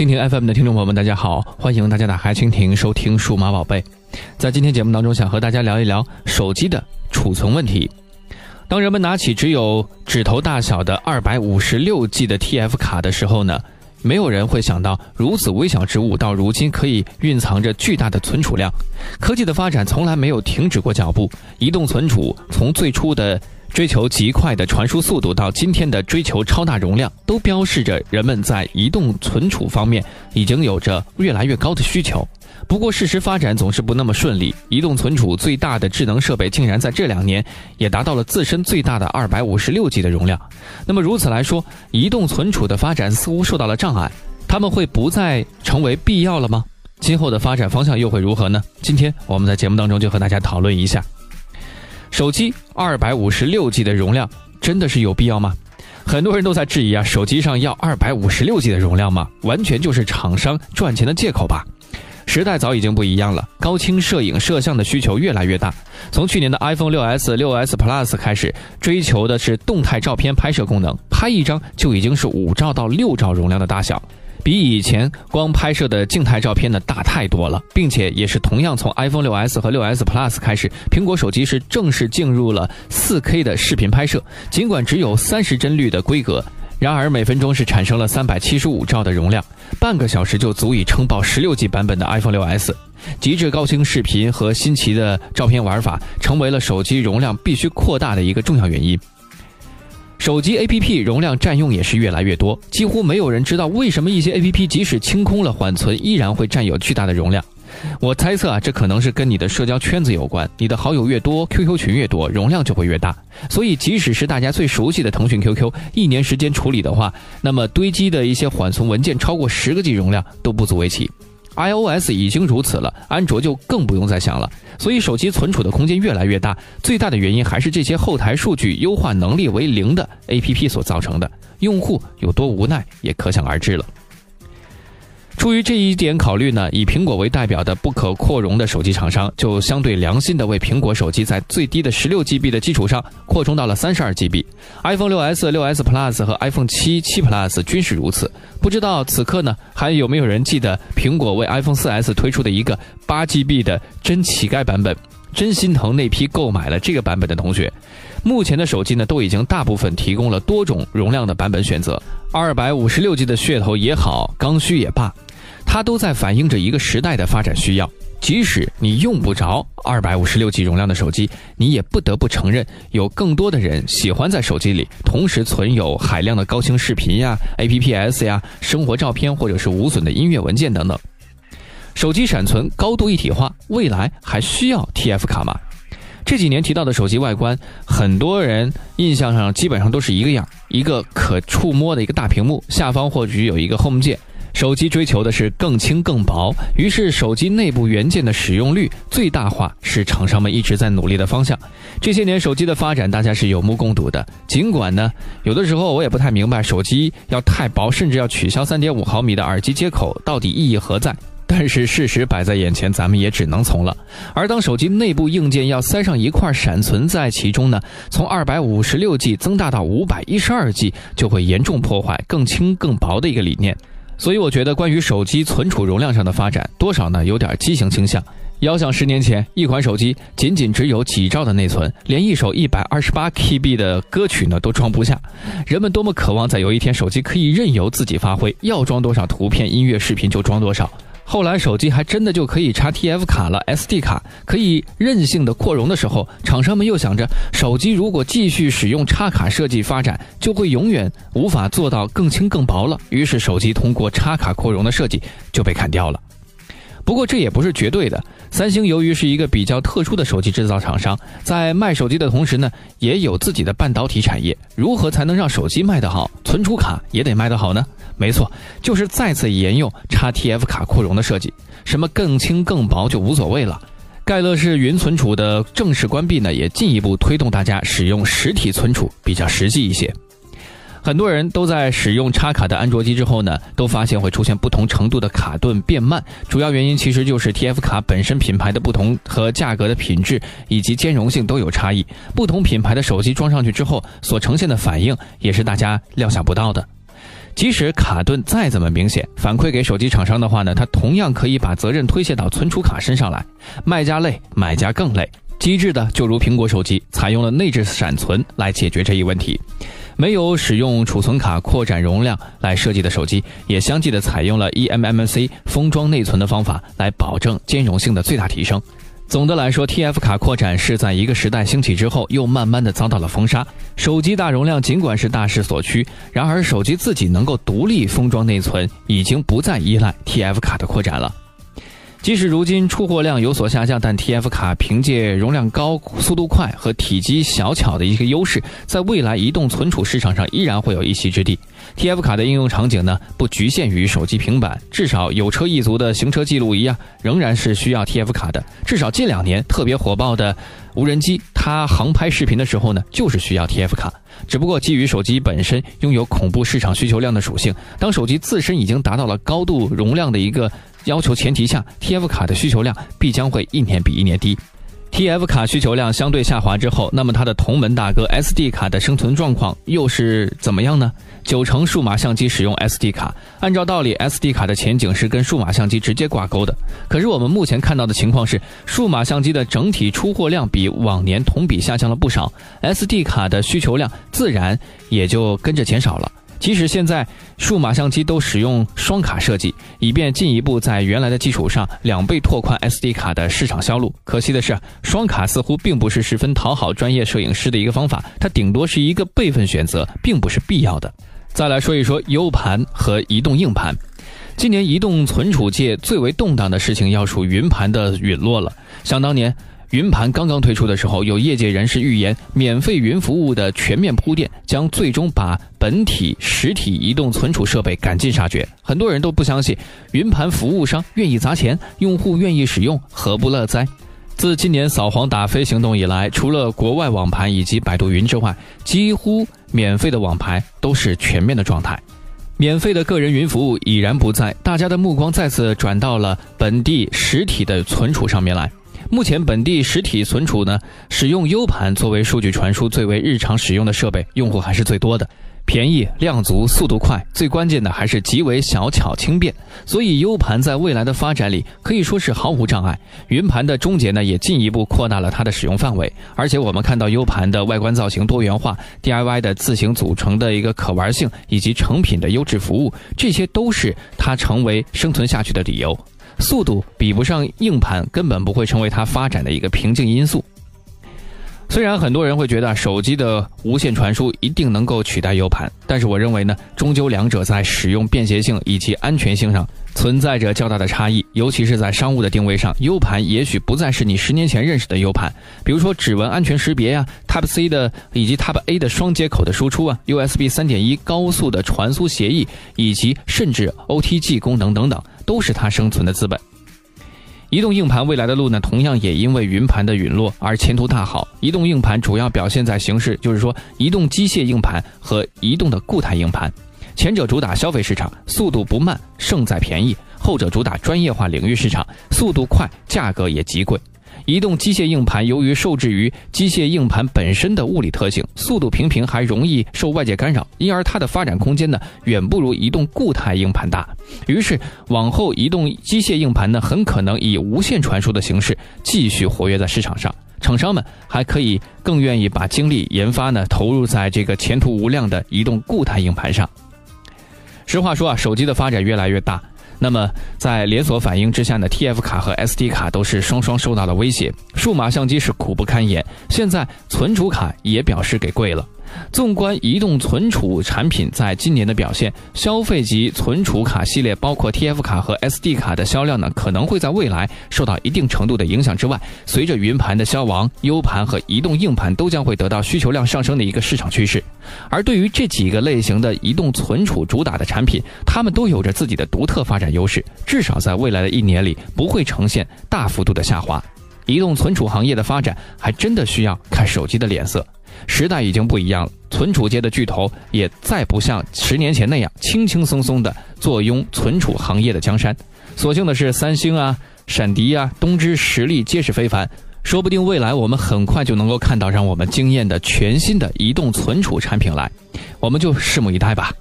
蜻蜓 FM 的听众朋友们，大家好，欢迎大家打开蜻蜓收听数码宝贝。在今天节目当中，想和大家聊一聊手机的储存问题。当人们拿起只有指头大小的二百五十六 G 的 TF 卡的时候呢，没有人会想到如此微小之物到如今可以蕴藏着巨大的存储量。科技的发展从来没有停止过脚步，移动存储从最初的。追求极快的传输速度，到今天的追求超大容量，都标示着人们在移动存储方面已经有着越来越高的需求。不过，事实发展总是不那么顺利。移动存储最大的智能设备竟然在这两年也达到了自身最大的二百五十六 G 的容量。那么，如此来说，移动存储的发展似乎受到了障碍，他们会不再成为必要了吗？今后的发展方向又会如何呢？今天我们在节目当中就和大家讨论一下。手机二百五十六 G 的容量真的是有必要吗？很多人都在质疑啊，手机上要二百五十六 G 的容量吗？完全就是厂商赚钱的借口吧。时代早已经不一样了，高清摄影摄像的需求越来越大。从去年的 iPhone 六 S、六 S Plus 开始，追求的是动态照片拍摄功能，拍一张就已经是五兆到六兆容量的大小。比以前光拍摄的静态照片呢大太多了，并且也是同样从 iPhone 6s 和 6s Plus 开始，苹果手机是正式进入了 4K 的视频拍摄。尽管只有三十帧率的规格，然而每分钟是产生了375兆的容量，半个小时就足以撑爆 16G 版本的 iPhone 6s。极致高清视频和新奇的照片玩法，成为了手机容量必须扩大的一个重要原因。手机 APP 容量占用也是越来越多，几乎没有人知道为什么一些 APP 即使清空了缓存，依然会占有巨大的容量。我猜测啊，这可能是跟你的社交圈子有关，你的好友越多，QQ 群越多，容量就会越大。所以，即使是大家最熟悉的腾讯 QQ，一年时间处理的话，那么堆积的一些缓存文件超过十个 G 容量都不足为奇。iOS 已经如此了，安卓就更不用再想了。所以手机存储的空间越来越大，最大的原因还是这些后台数据优化能力为零的 APP 所造成的。用户有多无奈，也可想而知了。出于这一点考虑呢，以苹果为代表的不可扩容的手机厂商就相对良心的为苹果手机在最低的十六 GB 的基础上扩充到了三十二 GB。iPhone 六 S、六 S Plus 和 iPhone 七、七 Plus 均是如此。不知道此刻呢，还有没有人记得苹果为 iPhone 四 S 推出的一个八 GB 的真乞丐版本？真心疼那批购买了这个版本的同学。目前的手机呢，都已经大部分提供了多种容量的版本选择，二百五十六 G 的噱头也好，刚需也罢。它都在反映着一个时代的发展需要。即使你用不着二百五十六 G 容量的手机，你也不得不承认，有更多的人喜欢在手机里同时存有海量的高清视频呀、APP-S 呀、生活照片或者是无损的音乐文件等等。手机闪存高度一体化，未来还需要 TF 卡吗？这几年提到的手机外观，很多人印象上基本上都是一个样：一个可触摸的一个大屏幕，下方或许有一个 Home 键。手机追求的是更轻更薄，于是手机内部元件的使用率最大化是厂商们一直在努力的方向。这些年手机的发展，大家是有目共睹的。尽管呢，有的时候我也不太明白，手机要太薄，甚至要取消三点五毫米的耳机接口，到底意义何在？但是事实摆在眼前，咱们也只能从了。而当手机内部硬件要塞上一块闪存在其中呢，从二百五十六 G 增大到五百一十二 G，就会严重破坏更轻更薄的一个理念。所以我觉得，关于手机存储容量上的发展，多少呢有点畸形倾向。遥想十年前，一款手机仅仅只有几兆的内存，连一首一百二十八 KB 的歌曲呢都装不下。人们多么渴望在有一天手机可以任由自己发挥，要装多少图片、音乐、视频就装多少。后来手机还真的就可以插 TF 卡了，SD 卡可以任性的扩容的时候，厂商们又想着，手机如果继续使用插卡设计发展，就会永远无法做到更轻更薄了。于是手机通过插卡扩容的设计就被砍掉了。不过这也不是绝对的。三星由于是一个比较特殊的手机制造厂商，在卖手机的同时呢，也有自己的半导体产业。如何才能让手机卖得好，存储卡也得卖得好呢？没错，就是再次沿用插 TF 卡扩容的设计，什么更轻更薄就无所谓了。盖乐式云存储的正式关闭呢，也进一步推动大家使用实体存储比较实际一些。很多人都在使用插卡的安卓机之后呢，都发现会出现不同程度的卡顿变慢，主要原因其实就是 TF 卡本身品牌的不同和价格的品质以及兼容性都有差异。不同品牌的手机装上去之后所呈现的反应，也是大家料想不到的。即使卡顿再怎么明显，反馈给手机厂商的话呢，它同样可以把责任推卸到存储卡身上来。卖家累，买家更累。机智的就如苹果手机，采用了内置闪存来解决这一问题。没有使用储存卡扩展容量来设计的手机，也相继的采用了 eMMC 封装内存的方法来保证兼容性的最大提升。总的来说，TF 卡扩展是在一个时代兴起之后，又慢慢的遭到了封杀。手机大容量尽管是大势所趋，然而手机自己能够独立封装内存，已经不再依赖 TF 卡的扩展了。即使如今出货量有所下降，但 TF 卡凭借容量高、速度快和体积小巧的一个优势，在未来移动存储市场上依然会有一席之地。TF 卡的应用场景呢，不局限于手机、平板，至少有车一族的行车记录仪啊，仍然是需要 TF 卡的。至少近两年特别火爆的无人机，它航拍视频的时候呢，就是需要 TF 卡。只不过基于手机本身拥有恐怖市场需求量的属性，当手机自身已经达到了高度容量的一个。要求前提下，TF 卡的需求量必将会一年比一年低。TF 卡需求量相对下滑之后，那么它的同门大哥 SD 卡的生存状况又是怎么样呢？九成数码相机使用 SD 卡，按照道理，SD 卡的前景是跟数码相机直接挂钩的。可是我们目前看到的情况是，数码相机的整体出货量比往年同比下降了不少，SD 卡的需求量自然也就跟着减少了。即使现在数码相机都使用双卡设计，以便进一步在原来的基础上两倍拓宽 SD 卡的市场销路。可惜的是，双卡似乎并不是十分讨好专业摄影师的一个方法，它顶多是一个备份选择，并不是必要的。再来说一说 U 盘和移动硬盘，今年移动存储界最为动荡的事情要数云盘的陨落了。想当年。云盘刚刚推出的时候，有业界人士预言，免费云服务的全面铺垫将最终把本体实体移动存储设备赶尽杀绝。很多人都不相信，云盘服务商愿意砸钱，用户愿意使用，何不乐哉？自今年扫黄打非行动以来，除了国外网盘以及百度云之外，几乎免费的网盘都是全面的状态。免费的个人云服务已然不在，大家的目光再次转到了本地实体的存储上面来。目前本地实体存储呢，使用 U 盘作为数据传输最为日常使用的设备，用户还是最多的。便宜、量足、速度快，最关键的还是极为小巧轻便。所以 U 盘在未来的发展里可以说是毫无障碍。云盘的终结呢，也进一步扩大了它的使用范围。而且我们看到 U 盘的外观造型多元化、DIY 的自行组成的一个可玩性，以及成品的优质服务，这些都是它成为生存下去的理由。速度比不上硬盘，根本不会成为它发展的一个瓶颈因素。虽然很多人会觉得手机的无线传输一定能够取代 U 盘，但是我认为呢，终究两者在使用便携性以及安全性上存在着较大的差异。尤其是在商务的定位上，U 盘也许不再是你十年前认识的 U 盘。比如说指纹安全识别呀，Type C 的以及 Type A 的双接口的输出啊，USB 三点一高速的传输协议，以及甚至 OTG 功能等等。都是它生存的资本。移动硬盘未来的路呢，同样也因为云盘的陨落而前途大好。移动硬盘主要表现在形式，就是说移动机械硬盘和移动的固态硬盘。前者主打消费市场，速度不慢，胜在便宜；后者主打专业化领域市场，速度快，价格也极贵。移动机械硬盘由于受制于机械硬盘本身的物理特性，速度平平，还容易受外界干扰，因而它的发展空间呢远不如移动固态硬盘大。于是往后，移动机械硬盘呢很可能以无线传输的形式继续活跃在市场上。厂商们还可以更愿意把精力研发呢投入在这个前途无量的移动固态硬盘上。实话说啊，手机的发展越来越大。那么，在连锁反应之下呢，TF 卡和 SD 卡都是双双受到了威胁，数码相机是苦不堪言，现在存储卡也表示给跪了。纵观移动存储产品在今年的表现，消费级存储卡系列，包括 TF 卡和 SD 卡的销量呢，可能会在未来受到一定程度的影响之外，随着云盘的消亡，U 盘和移动硬盘都将会得到需求量上升的一个市场趋势。而对于这几个类型的移动存储主打的产品，它们都有着自己的独特发展优势，至少在未来的一年里不会呈现大幅度的下滑。移动存储行业的发展还真的需要看手机的脸色。时代已经不一样了，存储界的巨头也再不像十年前那样轻轻松松的坐拥存储行业的江山。所幸的是，三星啊、闪迪啊、东芝实力皆是非凡，说不定未来我们很快就能够看到让我们惊艳的全新的移动存储产品来，我们就拭目以待吧。